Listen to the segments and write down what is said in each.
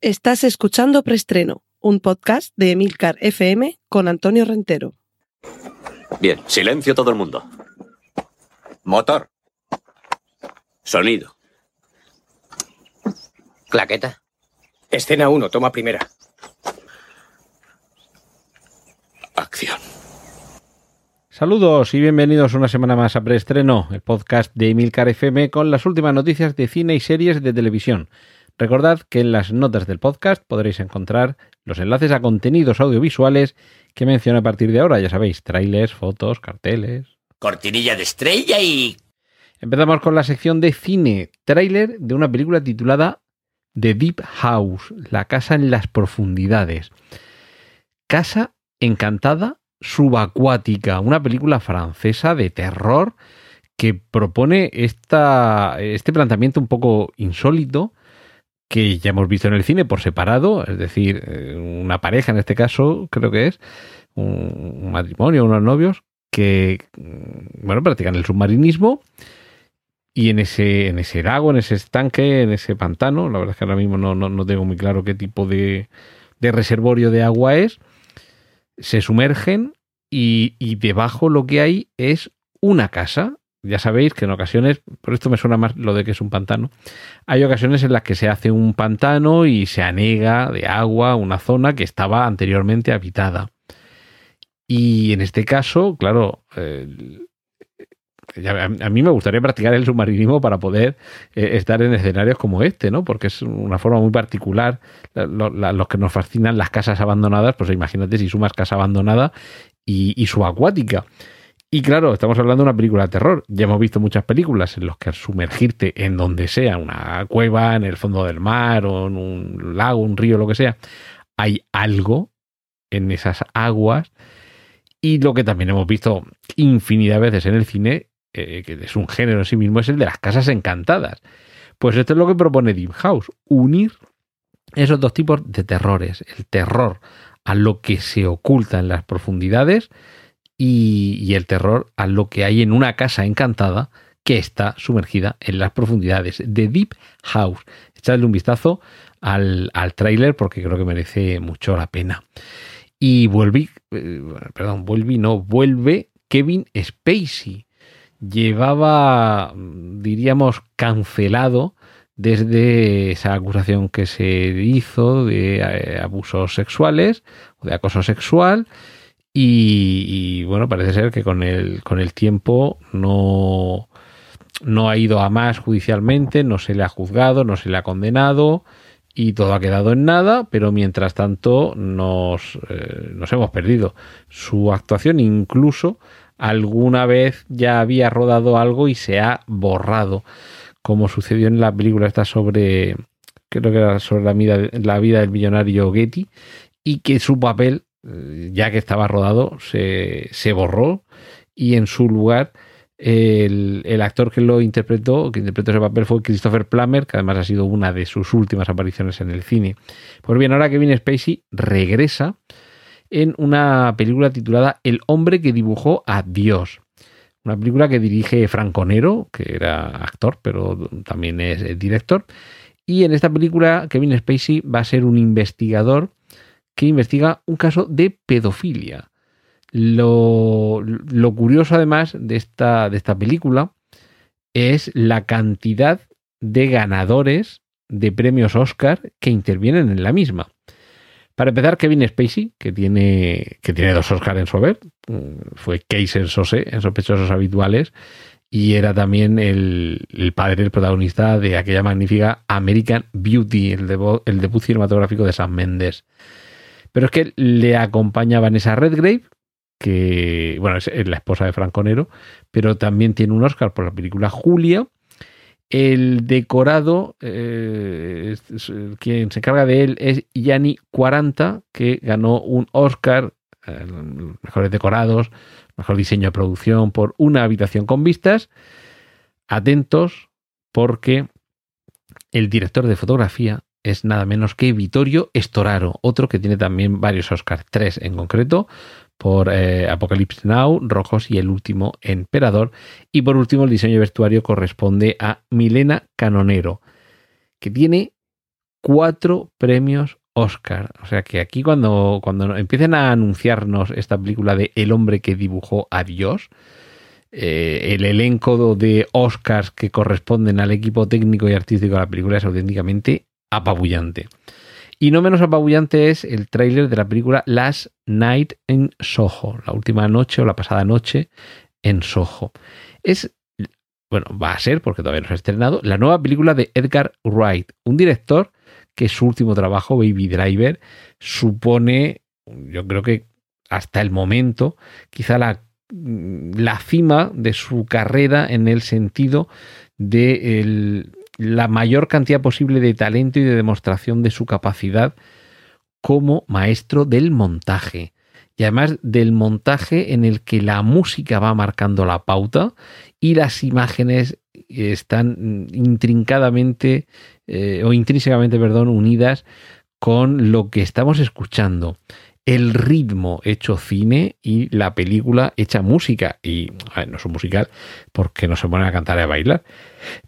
Estás escuchando Preestreno, un podcast de Emilcar FM con Antonio Rentero. Bien, silencio todo el mundo. Motor. Sonido. Claqueta. Escena 1, toma primera. Acción. Saludos y bienvenidos una semana más a Preestreno, el podcast de Emilcar FM con las últimas noticias de cine y series de televisión. Recordad que en las notas del podcast podréis encontrar los enlaces a contenidos audiovisuales que menciono a partir de ahora, ya sabéis, trailers, fotos, carteles. Cortinilla de estrella y... Empezamos con la sección de cine, tráiler de una película titulada The Deep House, la casa en las profundidades. Casa encantada subacuática, una película francesa de terror que propone esta, este planteamiento un poco insólito que ya hemos visto en el cine por separado, es decir, eh, una pareja en este caso, creo que es, un matrimonio, unos novios, que, mm, bueno, practican el submarinismo y en ese, en ese lago, en ese estanque, en ese pantano, la verdad es que ahora mismo no, no, tengo muy claro qué tipo de, de reservorio de agua es, se sumergen y, y debajo lo que hay es una casa, ya sabéis que en ocasiones, por esto me suena más lo de que es un pantano, hay ocasiones en las que se hace un pantano y se anega de agua una zona que estaba anteriormente habitada. Y en este caso, claro, eh, a mí me gustaría practicar el submarinismo para poder eh, estar en escenarios como este, ¿no? Porque es una forma muy particular. los que nos fascinan las casas abandonadas, pues imagínate si sumas casa abandonada y, y subacuática. Y claro, estamos hablando de una película de terror. Ya hemos visto muchas películas en las que sumergirte en donde sea, una cueva, en el fondo del mar o en un lago, un río, lo que sea, hay algo en esas aguas. Y lo que también hemos visto infinidad de veces en el cine, eh, que es un género en sí mismo, es el de las casas encantadas. Pues esto es lo que propone Deep House, unir esos dos tipos de terrores. El terror a lo que se oculta en las profundidades y, el terror a lo que hay en una casa encantada que está sumergida en las profundidades de Deep House. Echadle un vistazo al, al tráiler porque creo que merece mucho la pena. Y vuelve, eh, perdón, vuelve, no, vuelve Kevin Spacey. Llevaba, diríamos, cancelado desde esa acusación que se hizo de eh, abusos sexuales o de acoso sexual y, bueno, parece ser que con el, con el tiempo no, no ha ido a más judicialmente, no se le ha juzgado, no se le ha condenado y todo ha quedado en nada, pero mientras tanto nos, eh, nos hemos perdido. Su actuación incluso alguna vez ya había rodado algo y se ha borrado, como sucedió en la película esta sobre, creo que era sobre la vida, la vida del millonario Getty, y que su papel ya que estaba rodado, se, borró y en su lugar el, actor que lo interpretó, que interpretó ese papel fue Christopher Plummer, que además ha sido una de sus últimas apariciones en el cine. Pues bien, ahora Kevin Spacey regresa en una película titulada El hombre que dibujó a Dios. Una película que dirige Franconero, que era actor, pero también es director. Y en esta película Kevin Spacey va a ser un investigador que investiga un caso de pedofilia. Lo, curioso además de esta, de esta película es la cantidad de ganadores de premios Oscar que intervienen en la misma. Para empezar, Kevin Spacey, que tiene, que tiene dos Oscars en su haber, fue Case en Sose, en Sospechosos Habituales, y era también el, padre, el protagonista de aquella magnífica American Beauty, el, el debut cinematográfico de Sam Mendes. Pero es que le acompaña Vanessa Redgrave, que, bueno, es la esposa de Franco Nero, pero también tiene un Oscar por la película Julia. El decorado, eh, quien se encarga de él es Yanni 40, que ganó un Oscar, eh, mejores decorados, mejor diseño de producción por una habitación con vistas. Atentos, porque el director de fotografía es nada menos que Vittorio Storaro, otro que tiene también varios Oscars, tres en concreto, por eh, Apocalypse Now, Rojos y El último Emperador. Y por último, el diseño de vestuario corresponde a Milena Canonero, que tiene cuatro premios Oscar. O sea que aquí cuando, cuando empiecen a anunciarnos esta película de El hombre que dibujó a Dios, eh, el elenco de Oscars que corresponden al equipo técnico y artístico de la película es auténticamente apabullante. Y no menos apabullante es el tráiler de la película Last Night in Soho, la última noche o la pasada noche en Soho. Es, bueno, va a ser, porque todavía no se ha estrenado, la nueva película de Edgar Wright, un director que su último trabajo, Baby Driver, supone, yo creo que hasta el momento, quizá la, la cima de su carrera en el sentido de el, la mayor cantidad posible de talento y de demostración de su capacidad como maestro del montaje. Y además del montaje en el que la música va marcando la pauta y las imágenes están intrincadamente eh, o intrínsecamente, perdón, unidas con lo que estamos escuchando el ritmo hecho cine y la película hecha música. Y no es un musical porque no se ponen a cantar y a bailar,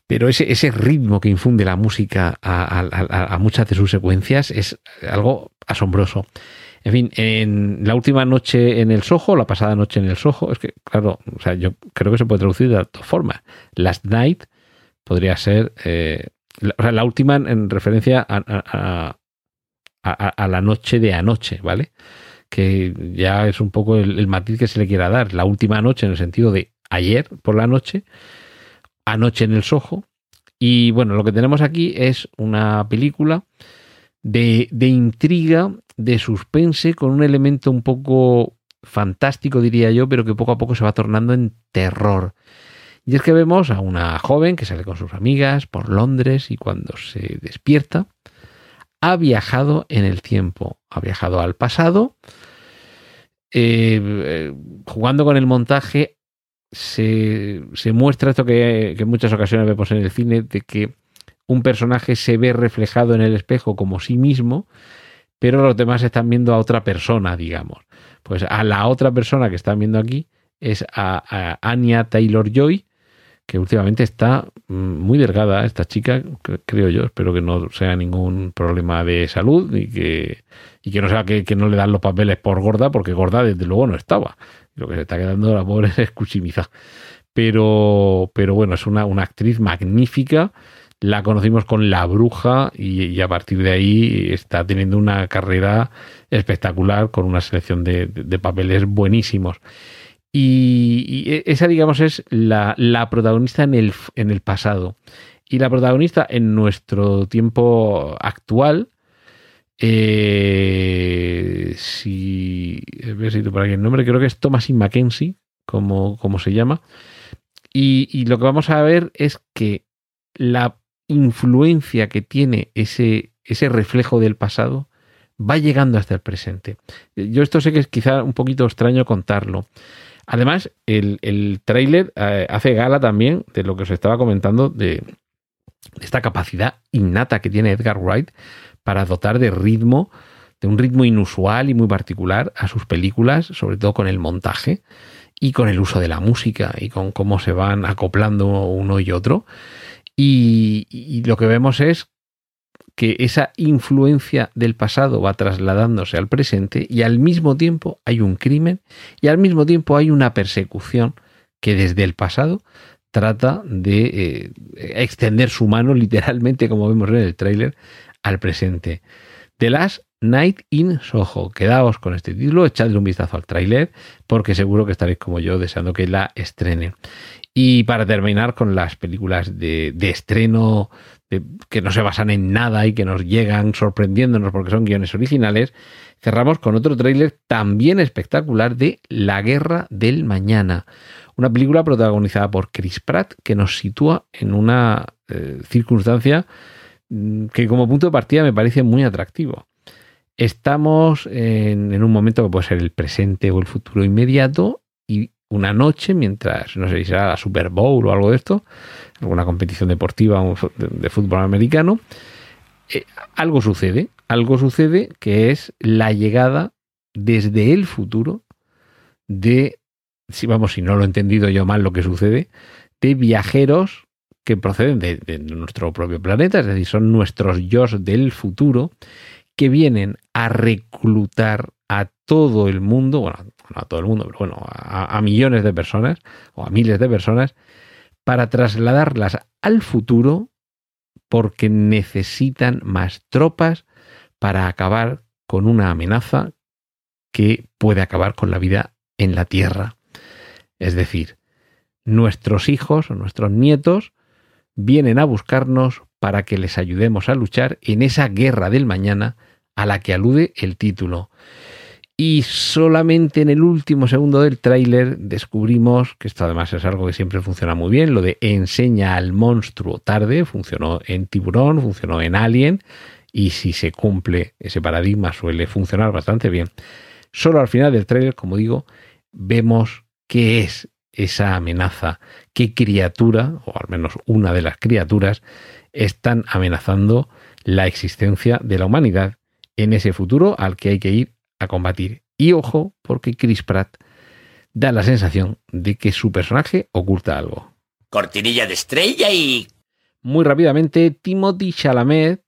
pero ese, ese ritmo que infunde la música a, muchas de sus secuencias es algo asombroso. En fin, en la última noche en el Soho, la pasada noche en el Soho, es que, claro, o sea, yo creo que se puede traducir de dos formas. Last Night podría ser, eh, la, o sea, la última en referencia a, a, la noche de anoche, ¿vale? Que ya es un poco el, matiz que se le quiera dar. La última noche en el sentido de ayer por la noche, anoche en el Soho. Y bueno, lo que tenemos aquí es una película de, de intriga, de suspense, con un elemento un poco fantástico, diría yo, pero que poco a poco se va tornando en terror. Y es que vemos a una joven que sale con sus amigas por Londres y cuando se despierta, ha viajado en el tiempo, ha viajado al pasado, eh, eh, jugando con el montaje se, muestra esto que, en muchas ocasiones vemos en el cine, de que un personaje se ve reflejado en el espejo como sí mismo, pero los demás están viendo a otra persona, digamos. Pues a la otra persona que están viendo aquí es a, a Anya Taylor Joy, que últimamente está mm, muy delgada esta chica, creo yo, espero que no sea ningún problema de salud y que, y que no sea que, no le dan los papeles por gorda, porque gorda desde luego no estaba. Lo que se está quedando la pobre es cuchimiza. Pero, pero bueno, es una, una actriz magnífica. La conocimos con La Bruja y, a partir de ahí está teniendo una carrera espectacular con una selección de, de papeles buenísimos. Y, e, esa, digamos, es la, protagonista en el, en el, pasado. Y la protagonista en nuestro tiempo actual, eh, si, si por aquí el nombre, creo que es Thomasin Mackenzie, como, como se llama. Y, y, lo que vamos a ver es que la influencia que tiene ese, ese reflejo del pasado va llegando hasta el presente. Yo esto sé que es quizá un poquito extraño contarlo, Además, el, el tráiler eh, hace gala también de lo que os estaba comentando de, esta capacidad innata que tiene Edgar Wright para dotar de ritmo, de un ritmo inusual y muy particular a sus películas, sobre todo con el montaje y con el uso de la música y con cómo se van acoplando uno y otro. y lo que vemos es que esa influencia del pasado va trasladándose al presente y al mismo tiempo hay un crimen y al mismo tiempo hay una persecución que desde el pasado trata de eh, extender su mano literalmente, como vemos en el tráiler, al presente. The Last Night in Soho. Quedaos con este título, echadle un vistazo al tráiler porque seguro que estaréis como yo deseando que la estrenen. Y para terminar con las películas de, de estreno que no se basan en nada y que nos llegan sorprendiéndonos porque son guiones originales, cerramos con otro tráiler también espectacular de La Guerra del Mañana, una película protagonizada por Chris Pratt que nos sitúa en una eh, circunstancia mm, que como punto de partida me parece muy atractivo. Estamos en, en un momento que puede ser el presente o el futuro inmediato y una noche, mientras, no sé si será la Super Bowl o algo de esto, alguna competición deportiva de fútbol americano, eh, algo sucede, algo sucede que es la llegada desde el futuro de, si vamos, si no lo he entendido yo mal lo que sucede, de viajeros que proceden de, nuestro propio planeta, es decir, son nuestros yo del futuro, que vienen a reclutar a todo el mundo, bueno, no a todo el mundo, pero bueno, a, a millones de personas o a miles de personas, para trasladarlas al futuro porque necesitan más tropas para acabar con una amenaza que puede acabar con la vida en la Tierra. Es decir, nuestros hijos o nuestros nietos vienen a buscarnos para que les ayudemos a luchar en esa guerra del mañana a la que alude el título. Y solamente en el último segundo del tráiler descubrimos, que esto además es algo que siempre funciona muy bien, lo de enseña al monstruo tarde, funcionó en Tiburón, funcionó en Alien, y si se cumple ese paradigma suele funcionar bastante bien. Solo al final del tráiler, como digo, vemos qué es esa amenaza, qué criatura, o al menos una de las criaturas, están amenazando la existencia de la humanidad en ese futuro al que hay que ir a combatir. Y ojo, porque Chris Pratt da la sensación de que su personaje oculta algo. Cortinilla de estrella y... Muy rápidamente, Timothy Chalamet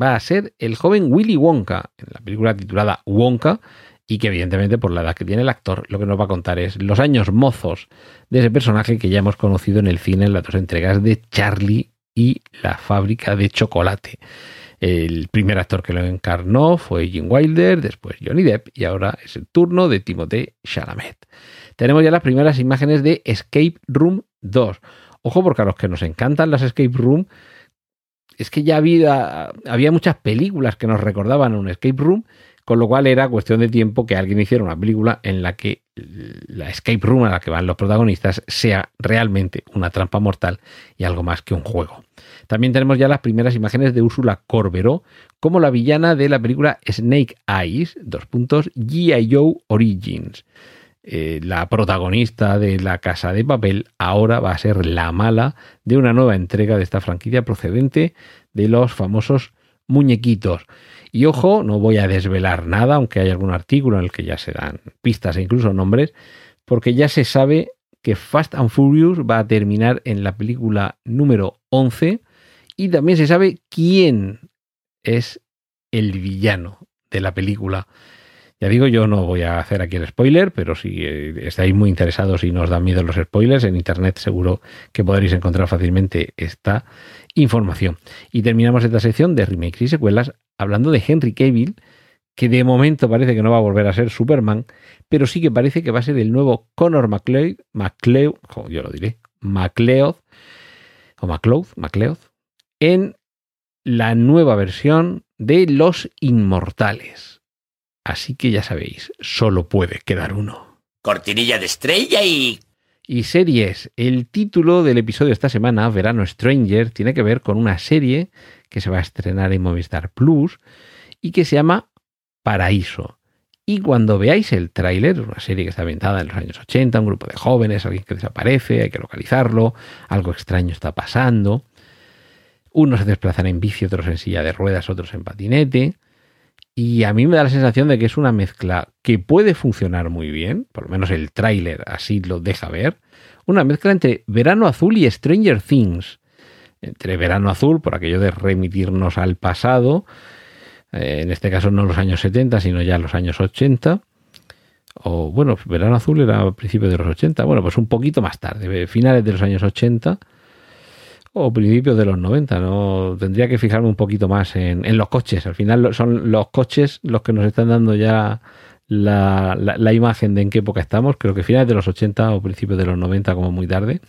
va a ser el joven Willy Wonka en la película titulada Wonka y que evidentemente por la edad que tiene el actor lo que nos va a contar es los años mozos de ese personaje que ya hemos conocido en el cine en las dos entregas de Charlie y la fábrica de chocolate. El primer actor que lo encarnó fue Jim Wilder, después Johnny Depp y ahora es el turno de Timothée Chalamet. Tenemos ya las primeras imágenes de Escape Room 2. Ojo porque a los que nos encantan las Escape Room es que ya había, había muchas películas que nos recordaban un escape room, con lo cual era cuestión de tiempo que alguien hiciera una película en la que la escape room a la que van los protagonistas sea realmente una trampa mortal y algo más que un juego. También tenemos ya las primeras imágenes de Úrsula Corberó como la villana de la película Snake Eyes, dos puntos, G.I. Joe Origins. Eh, la protagonista de La Casa de Papel ahora va a ser la mala de una nueva entrega de esta franquicia procedente de los famosos muñequitos. Y ojo, no voy a desvelar nada, aunque hay algún artículo en el que ya se dan pistas e incluso nombres, porque ya se sabe que Fast and Furious va a terminar en la película número 11 y también se sabe quién es el villano de la película. Ya digo, yo no voy a hacer aquí el spoiler, pero si eh, estáis muy interesados y nos dan miedo los spoilers, en internet seguro que podréis encontrar fácilmente esta información. Y terminamos esta sección de remakes y secuelas hablando de Henry Cavill, que de momento parece que no va a volver a ser Superman, pero sí que parece que va a ser el nuevo Connor McLeod, McLeod, yo lo diré, McLeod, o McLeod, McLeod, en la nueva versión de Los Inmortales. Así que ya sabéis, solo puede quedar uno. Cortinilla de estrella y... Y series. El título del episodio de esta semana, Verano Stranger, tiene que ver con una serie que se va a estrenar en Movistar Plus y que se llama Paraíso. Y cuando veáis el tráiler, una serie que está ambientada en los años 80, un grupo de jóvenes, alguien que desaparece, hay que localizarlo, algo extraño está pasando. Unos se desplazan en bici, otros en silla de ruedas, otros en patinete. Y a mí me da la sensación de que es una mezcla que puede funcionar muy bien, por lo menos el tráiler así lo deja ver, una mezcla entre Verano Azul y Stranger Things. Entre Verano Azul, por aquello de remitirnos al pasado, eh, en este caso no los años 70, sino ya los años 80. O bueno, Verano Azul era a principios de los 80, bueno, pues un poquito más tarde, finales de los años 80 o principios de los 90. No tendría que fijarme un poquito más en, en los coches. Al final son los coches los que nos están dando ya la, la, imagen de en qué época estamos. Creo que finales de los 80 o principios de los 90 como muy tarde.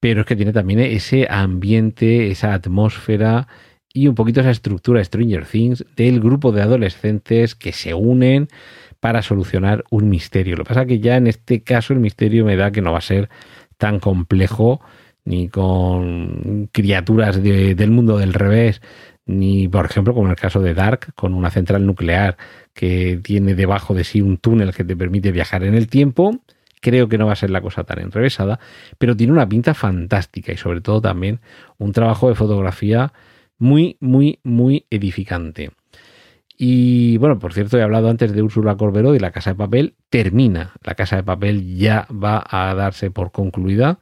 Pero es que tiene también ese ambiente, esa atmósfera y un poquito esa estructura Stranger Things del grupo de adolescentes que se unen para solucionar un misterio. Lo que pasa es que ya en este caso el misterio me da que no va a ser tan complejo ni con criaturas de, del mundo del revés, ni por ejemplo como en el caso de Dark, con una central nuclear que tiene debajo de sí un túnel que te permite viajar en el tiempo. Creo que no va a ser la cosa tan enrevesada, pero tiene una pinta fantástica y sobre todo también un trabajo de fotografía muy, muy, muy edificante. Y bueno, por cierto, he hablado antes de Úrsula Corberó y la Casa de Papel. Termina. La Casa de Papel ya va a darse por concluida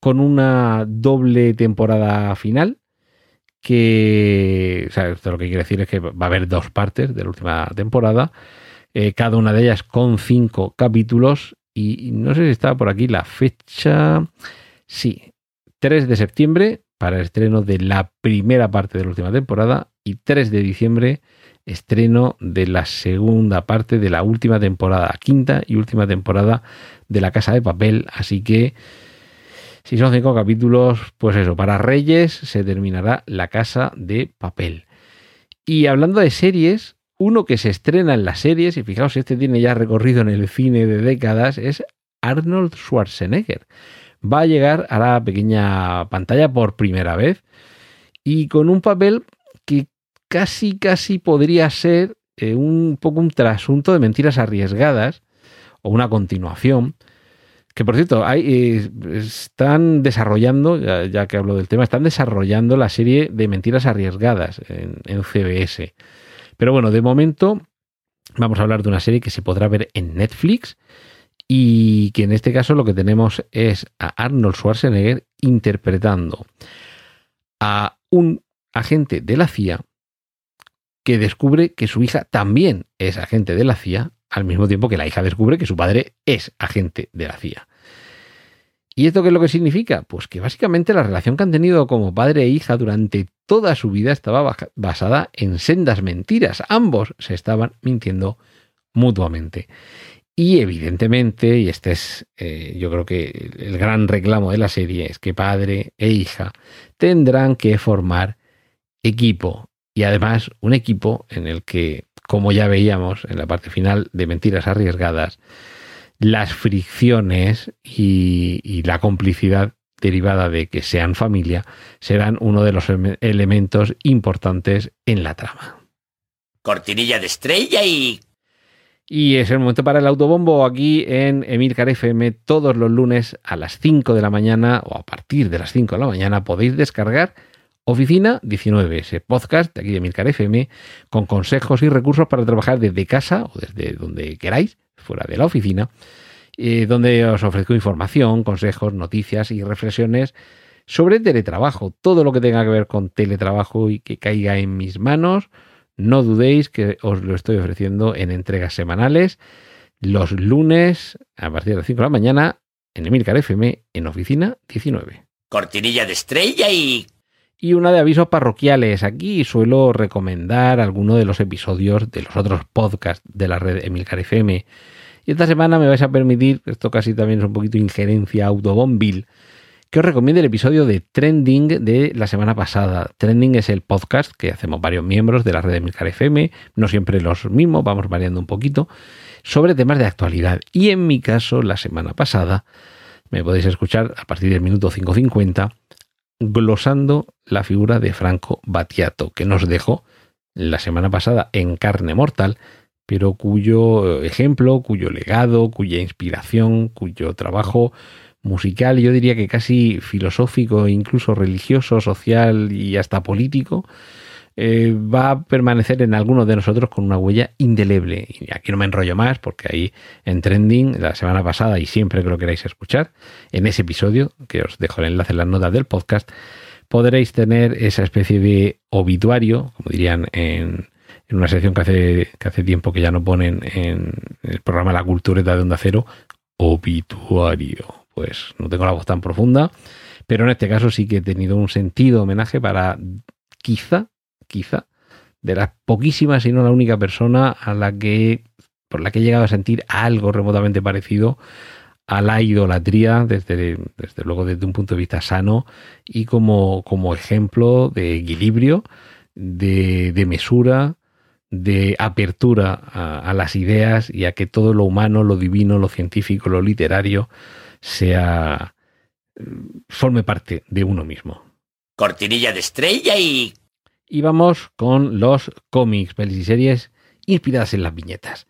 con una doble temporada final que, o sea, esto lo que quiere decir es que va a haber dos partes de la última temporada, eh, cada una de ellas con cinco capítulos y no sé si está por aquí la fecha, sí, 3 de septiembre para el estreno de la primera parte de la última temporada y 3 de diciembre estreno de la segunda parte de la última temporada, quinta y última temporada de La Casa de Papel, así que si son cinco capítulos, pues eso, para Reyes se terminará La Casa de Papel. Y hablando de series, uno que se estrena en las series, y fijaos, este tiene ya recorrido en el cine de décadas, es Arnold Schwarzenegger. Va a llegar a la pequeña pantalla por primera vez y con un papel que casi, casi podría ser eh, un poco un trasunto de mentiras arriesgadas o una continuación. Que por cierto, eh, están desarrollando, ya, que hablo del tema, están desarrollando la serie de mentiras arriesgadas en, en CBS. Pero bueno, de momento vamos a hablar de una serie que se podrá ver en Netflix y que en este caso lo que tenemos es a Arnold Schwarzenegger interpretando a un agente de la CIA que descubre que su hija también es agente de la CIA, al mismo tiempo que la hija descubre que su padre es agente de la CIA. ¿Y esto qué es lo que significa? Pues que básicamente la relación que han tenido como padre e hija durante toda su vida estaba basada en sendas mentiras. Ambos se estaban mintiendo mutuamente. Y evidentemente, y este es eh, yo creo que el gran reclamo de la serie, es que padre e hija tendrán que formar equipo y además un equipo en el que, como ya veíamos en la parte final de Mentiras Arriesgadas, las fricciones y, la complicidad derivada de que sean familia serán uno de los elementos importantes en la trama. Cortinilla de estrella y... Y es el momento para el autobombo aquí en Emilcar FM todos los lunes a las 5 de la mañana o a partir de las 5 de la mañana podéis descargar Oficina 19, ese podcast de aquí de Milcar FM, con consejos y recursos para trabajar desde casa o desde donde queráis, fuera de la oficina, eh, donde os ofrezco información, consejos, noticias y reflexiones sobre teletrabajo. Todo lo que tenga que ver con teletrabajo y que caiga en mis manos, no dudéis que os lo estoy ofreciendo en entregas semanales los lunes a partir de las 5 de la mañana en Emilcar FM en Oficina 19. Cortinilla de estrella y y una de avisos parroquiales. Aquí suelo recomendar alguno de los episodios de los otros podcasts de la red Emilcar FM. Y esta semana me vais a permitir, esto casi también es un poquito injerencia autobombil, que os recomiende el episodio de Trending de la semana pasada. Trending es el podcast que hacemos varios miembros de la red Emilcar FM, no siempre los mismos, vamos variando un poquito, sobre temas de actualidad. Y en mi caso, la semana pasada, me podéis escuchar a partir del minuto 5.50 glosando la figura de Franco Battiato, que nos dejó la semana pasada en carne mortal, pero cuyo ejemplo, cuyo legado, cuya inspiración, cuyo trabajo musical, yo diría que casi filosófico, incluso religioso, social y hasta político, eh, va a permanecer en algunos de nosotros con una huella indeleble. Y aquí no me enrollo más porque ahí en Trending la semana pasada y siempre que lo queráis escuchar, en ese episodio, que os dejo el enlace en las notas del podcast, podréis tener esa especie de obituario, como dirían en, una sección que hace, que hace tiempo que ya no ponen en el programa La Cultureta de Onda Cero, obituario. Pues no tengo la voz tan profunda, pero en este caso sí que he tenido un sentido homenaje para quizá quizá, de las poquísimas, y no la única persona a la que, por la que he llegado a sentir algo remotamente parecido a la idolatría, desde, desde luego desde un punto de vista sano y como, como ejemplo de equilibrio, de, de mesura, de apertura a, a, las ideas y a que todo lo humano, lo divino, lo científico, lo literario sea forme parte de uno mismo. Cortinilla de estrella y y vamos con los cómics, pelis y series inspiradas en las viñetas.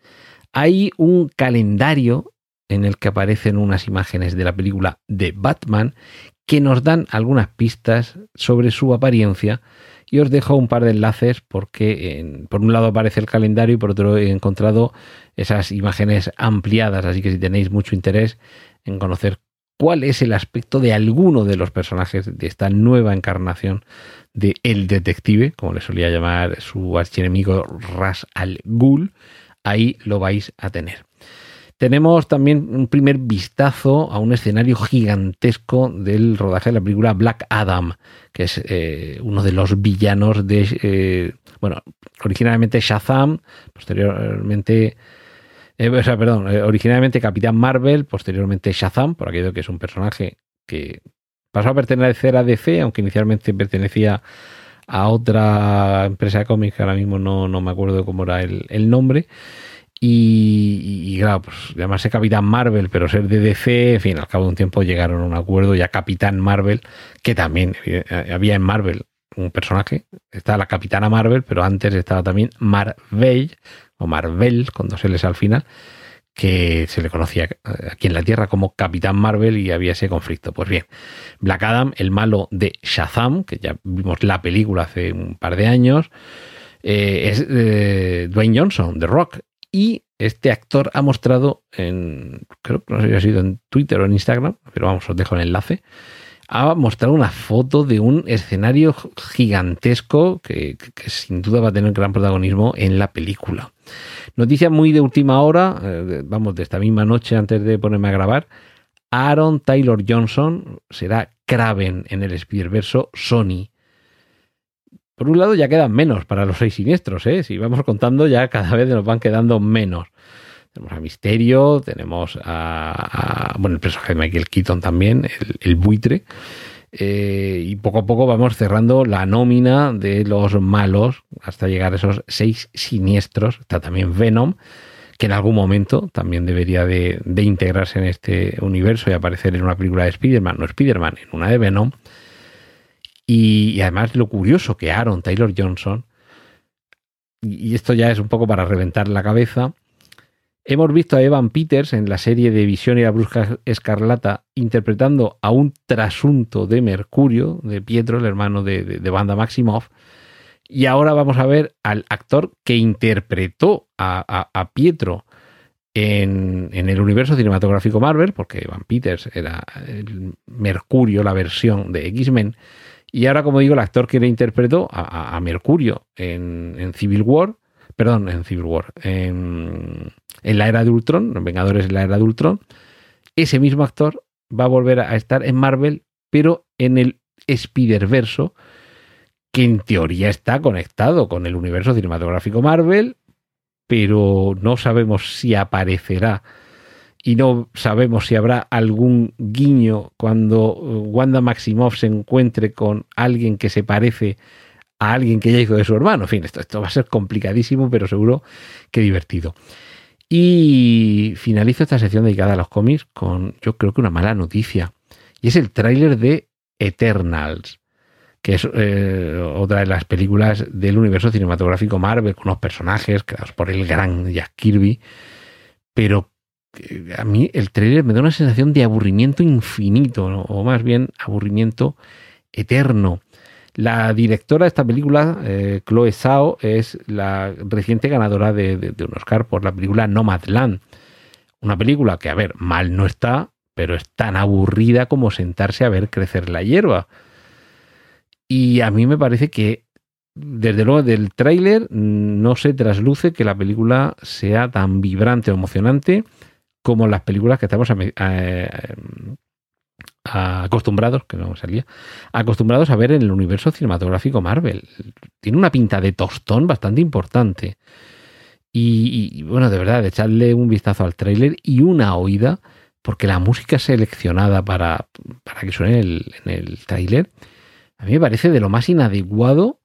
Hay un calendario en el que aparecen unas imágenes de la película de Batman que nos dan algunas pistas sobre su apariencia y os dejo un par de enlaces porque por un lado aparece el calendario y por otro he encontrado esas imágenes ampliadas, así que si tenéis mucho interés en conocer cuál es el aspecto de alguno de los personajes de esta nueva encarnación de El Detective, como le solía llamar su archienemigo Ras al Ghul, ahí lo vais a tener. Tenemos también un primer vistazo a un escenario gigantesco del rodaje de la película Black Adam, que es eh, uno de los villanos de, eh, bueno, originalmente Shazam, posteriormente, eh, o sea, perdón, originalmente Capitán Marvel, posteriormente Shazam, por aquello que es un personaje que pasó a pertenecer a DC, aunque inicialmente pertenecía a otra empresa de cómics, que ahora mismo no, me acuerdo cómo era el, el nombre. Y, claro, pues llamarse Capitán Marvel, pero ser de DC, en fin, al cabo de un tiempo llegaron a un acuerdo ya Capitán Marvel, que también eh, había en Marvel un personaje, está la Capitana Marvel, pero antes estaba también Marvel, o Marvel, con dos L's al final, que se le conocía aquí en la Tierra como Capitán Marvel y había ese conflicto. Pues bien, Black Adam, el malo de Shazam, que ya vimos la película hace un par de años, eh, es eh, Dwayne Johnson, The Rock, y este actor ha mostrado en, creo que no sé si ha sido en Twitter o en Instagram, pero vamos, os dejo el enlace, ha mostrado una foto de un escenario gigantesco que, sin duda va a tener gran protagonismo en la película. Noticia muy de última hora, eh, vamos, de esta misma noche antes de ponerme a grabar, Aaron Taylor Johnson será Kraven en el Spider-Verse Sony. Por un lado ya quedan menos para los seis siniestros, ¿eh? Si vamos contando ya cada vez nos van quedando menos. Tenemos a Misterio, tenemos a, bueno, el personaje de Michael Keaton también, el, buitre. Eh, y poco a poco vamos cerrando la nómina de los malos hasta llegar a esos seis siniestros. Está también Venom, que en algún momento también debería de, de integrarse en este universo y aparecer en una película de Spider-Man, no Spider-Man, en una de Venom. Y, además lo curioso que Aaron Taylor Johnson, y esto ya es un poco para reventar la cabeza, hemos visto a Evan Peters en la serie de Visión y la Brusca Escarlata interpretando a un trasunto de Mercurio, de Pietro, el hermano de, de, Banda Maximoff, y ahora vamos a ver al actor que interpretó a, Pietro en, en, el universo cinematográfico Marvel, porque Evan Peters era el Mercurio, la versión de X-Men, y ahora, como digo, el actor que le interpretó a, Mercurio en, Civil War, perdón, en Civil War, en, la era de Ultron, en Vengadores en la era de Ultron, ese mismo actor va a volver a estar en Marvel, pero en el Spider-Verso, que en teoría está conectado con el universo cinematográfico Marvel, pero no sabemos si aparecerá y no sabemos si habrá algún guiño cuando uh, Wanda Maximoff se encuentre con alguien que se parece a alguien que ya hizo de su hermano. En fin, esto va a ser complicadísimo, pero seguro que divertido. Y finalizo esta sección dedicada a los cómics con yo creo que una mala noticia. Y es el tráiler de Eternals, que es eh, otra de las películas del universo cinematográfico Marvel, con unos personajes creados por el gran Jack Kirby, pero a mí el trailer me da una sensación de aburrimiento infinito, o más bien aburrimiento eterno. La directora de esta película, eh, Chloe Zhao, es la reciente ganadora de, un Oscar por la película Nomadland. Una película que, a ver, mal no está, pero es tan aburrida como sentarse a ver crecer la hierba. Y a mí me parece que, desde luego, del tráiler no se trasluce que la película sea tan vibrante o emocionante como las películas que estamos acostumbrados, que no salía, acostumbrados a ver en el universo cinematográfico Marvel. Tiene una pinta de tostón bastante importante. Y, bueno, de verdad, echarle un vistazo al tráiler y una oída, porque la música seleccionada para, para que suene en el, tráiler, a mí me parece de lo más inadecuado.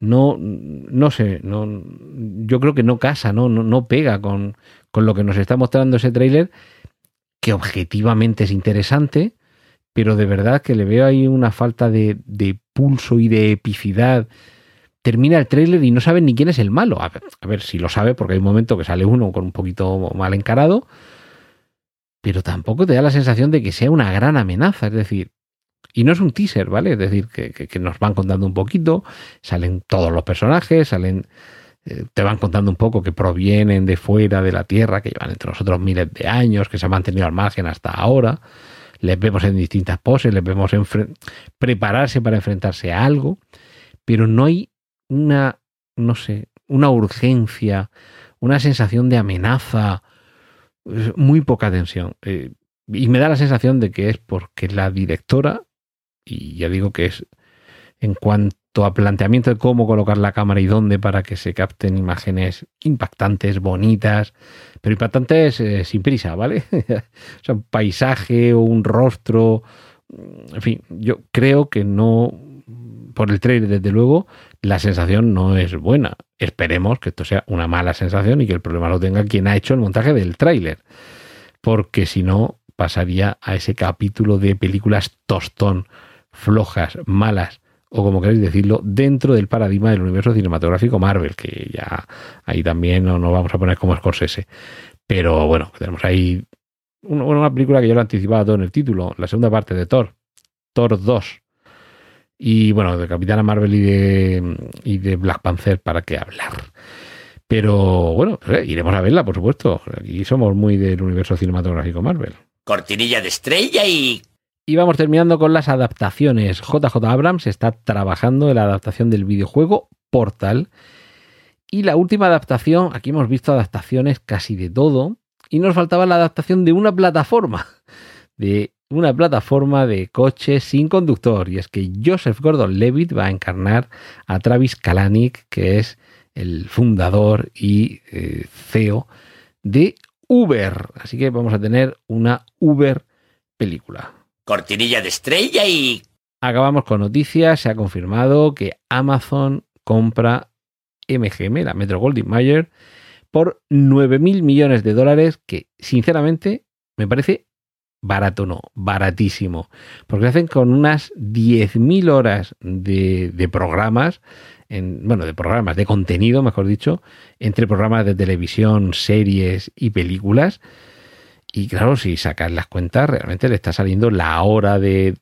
No, no sé, no, yo creo que no casa, no, no, no pega con, con lo que nos está mostrando ese tráiler, que objetivamente es interesante, pero de verdad que le veo ahí una falta de, pulso y de epicidad. Termina el tráiler y no saben ni quién es el malo. A ver, si lo sabe, porque hay un momento que sale uno con un poquito mal encarado, pero tampoco te da la sensación de que sea una gran amenaza. Es decir, y no es un teaser, ¿vale? Es decir, que nos van contando un poquito, salen todos los personajes, salen eh, te van contando un poco que provienen de fuera de la Tierra, que llevan entre nosotros miles de años, que se han mantenido al margen hasta ahora. Les vemos en distintas poses, les vemos prepararse para enfrentarse a algo, pero no hay una, no sé, una urgencia, una sensación de amenaza, muy poca tensión. Eh, y me da la sensación de que es porque la directora, y ya digo que es en cuanto a planteamiento de cómo colocar la cámara y dónde para que se capten imágenes impactantes, bonitas, pero impactantes eh, sin prisa, ¿vale? o sea, un paisaje o un rostro, en fin, yo creo que no, por el trailer desde luego, la sensación no es buena. Esperemos que esto sea una mala sensación y que el problema lo tenga quien ha hecho el montaje del tráiler, porque si no pasaría a ese capítulo de películas tostón, flojas, malas, o como queréis decirlo, dentro del paradigma del universo cinematográfico Marvel, que ya ahí también no nos vamos a poner como Scorsese. Pero bueno, tenemos ahí una, película que yo lo anticipaba todo en el título, la segunda parte de Thor, Thor 2. Y bueno, de Capitana Marvel y de, y de Black Panther, ¿para qué hablar? Pero bueno, iremos a verla, por supuesto. Aquí somos muy del universo cinematográfico Marvel. Cortinilla de estrella y y vamos terminando con las adaptaciones. JJ Abrams está trabajando en la adaptación del videojuego Portal. Y la última adaptación, aquí hemos visto adaptaciones casi de todo. Y nos faltaba la adaptación de una plataforma. De una plataforma de coches sin conductor. Y es que Joseph Gordon Levitt va a encarnar a Travis Kalanick, que es el fundador y eh, CEO de Uber. Así que vamos a tener una Uber película cortinilla de estrella y... Acabamos con noticias, se ha confirmado que Amazon compra MGM, la Metro Goldwyn Mayer, por 9 mil millones de dólares, que sinceramente me parece barato, no, baratísimo, porque hacen con unas 10.000 horas de, de programas, en, bueno, de programas, de contenido, mejor dicho, entre programas de televisión, series y películas, y claro, si sacas las cuentas, realmente le está saliendo la hora de,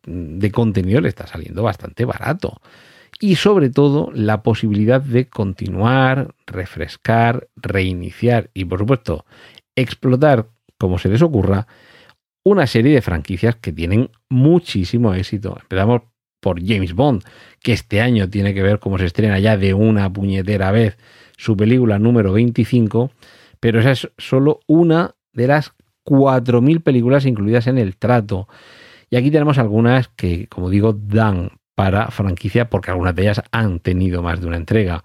contenido, le está saliendo bastante barato. Y sobre todo la posibilidad de continuar, refrescar, reiniciar y por supuesto explotar, como se les ocurra, una serie de franquicias que tienen muchísimo éxito. Empezamos por James Bond, que este año tiene que ver cómo se estrena ya de una puñetera vez su película número 25, pero esa es solo una de las 4.000 películas incluidas en el trato. Y aquí tenemos algunas que, como digo, dan para franquicia porque algunas de ellas han tenido más de una entrega.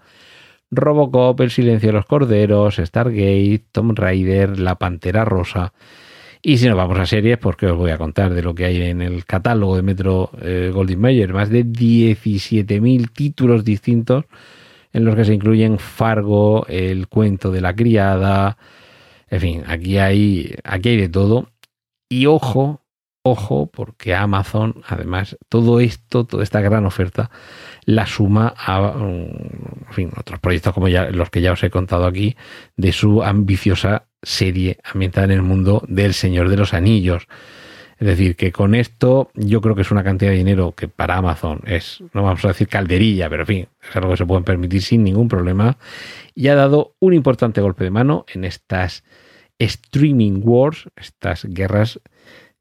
Robocop, El silencio de los corderos, Stargate, Tomb Raider, La Pantera Rosa. Y si nos vamos a series, pues que os voy a contar de lo que hay en el catálogo de Metro eh, Goldwyn Mayer. Más de 17.000 títulos distintos en los que se incluyen Fargo, El cuento de la criada, en fin, aquí hay, aquí hay de todo. Y ojo, ojo, porque Amazon, además, todo esto, toda esta gran oferta, la suma a en fin, otros proyectos como ya, los que ya os he contado aquí, de su ambiciosa serie ambientada en el mundo del Señor de los Anillos. Es decir, que con esto yo creo que es una cantidad de dinero que para Amazon es, no vamos a decir calderilla, pero en fin, es algo que se pueden permitir sin ningún problema. Y ha dado un importante golpe de mano en estas streaming wars, estas guerras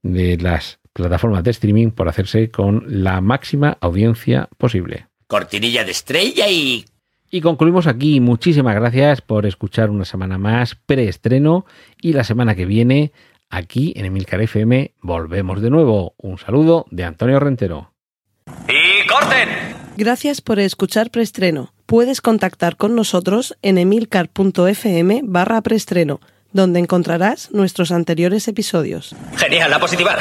de las plataformas de streaming por hacerse con la máxima audiencia posible. Cortinilla de estrella y... Y concluimos aquí. Muchísimas gracias por escuchar una semana más preestreno y la semana que viene Aquí en Emilcar FM volvemos de nuevo. Un saludo de Antonio Rentero. ¡Y corten! Gracias por escuchar preestreno. Puedes contactar con nosotros en emilcar.fm barra preestreno, donde encontrarás nuestros anteriores episodios. Genial, la positiva.